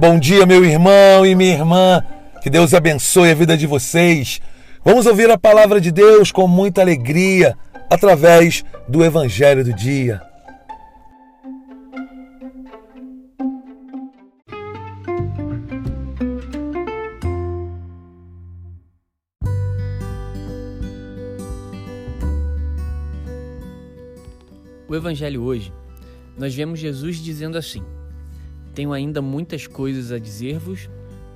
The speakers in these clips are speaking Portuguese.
Bom dia, meu irmão e minha irmã. Que Deus abençoe a vida de vocês. Vamos ouvir a palavra de Deus com muita alegria através do Evangelho do Dia. O Evangelho hoje, nós vemos Jesus dizendo assim: Tenho ainda muitas coisas a dizer-vos,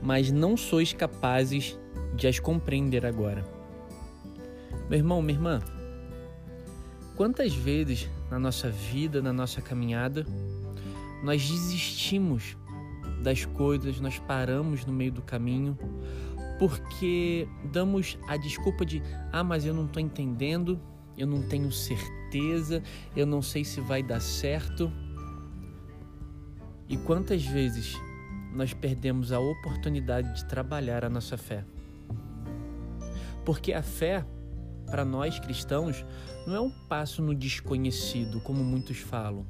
mas não sois capazes de as compreender agora. Meu irmão, minha irmã, quantas vezes na nossa vida, na nossa caminhada, nós desistimos das coisas, nós paramos no meio do caminho, porque damos a desculpa de: ah, mas eu não estou entendendo, eu não tenho certeza, eu não sei se vai dar certo. E quantas vezes nós perdemos a oportunidade de trabalhar a nossa fé? Porque a fé, para nós cristãos, não é um passo no desconhecido, como muitos falam.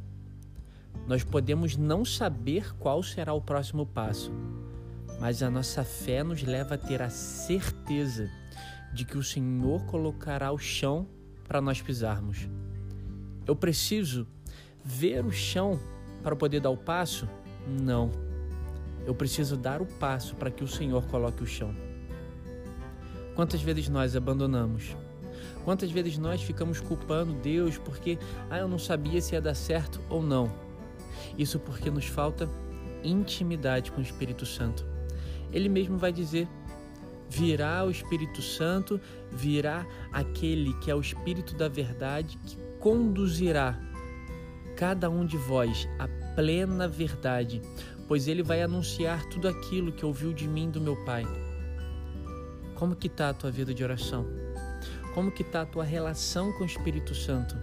Nós podemos não saber qual será o próximo passo, mas a nossa fé nos leva a ter a certeza de que o Senhor colocará o chão para nós pisarmos. Eu preciso ver o chão para poder dar o passo? Não. Eu preciso dar o passo para que o Senhor coloque o chão. Quantas vezes nós abandonamos? Quantas vezes nós ficamos culpando Deus porque ah, eu não sabia se ia dar certo ou não? Isso porque nos falta intimidade com o Espírito Santo. Ele mesmo vai dizer virá o Espírito Santo, virá aquele que é o Espírito da verdade que conduzirá cada um de vós à plena verdade, pois ele vai anunciar tudo aquilo que ouviu de mim do meu Pai. Como que está a tua vida de oração? Como que está a tua relação com o Espírito Santo?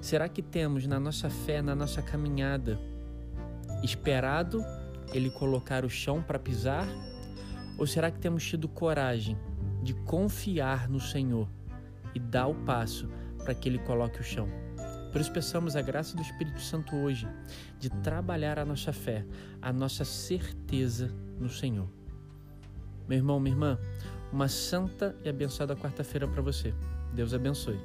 Será que temos na nossa fé, na nossa caminhada, esperado ele colocar o chão para pisar ou será que temos tido coragem de confiar no Senhor e dar o passo para que Ele coloque o chão? Por isso, peçamos a graça do Espírito Santo hoje de trabalhar a nossa fé, a nossa certeza no Senhor. Meu irmão, minha irmã, uma santa e abençoada quarta-feira para você. Deus abençoe.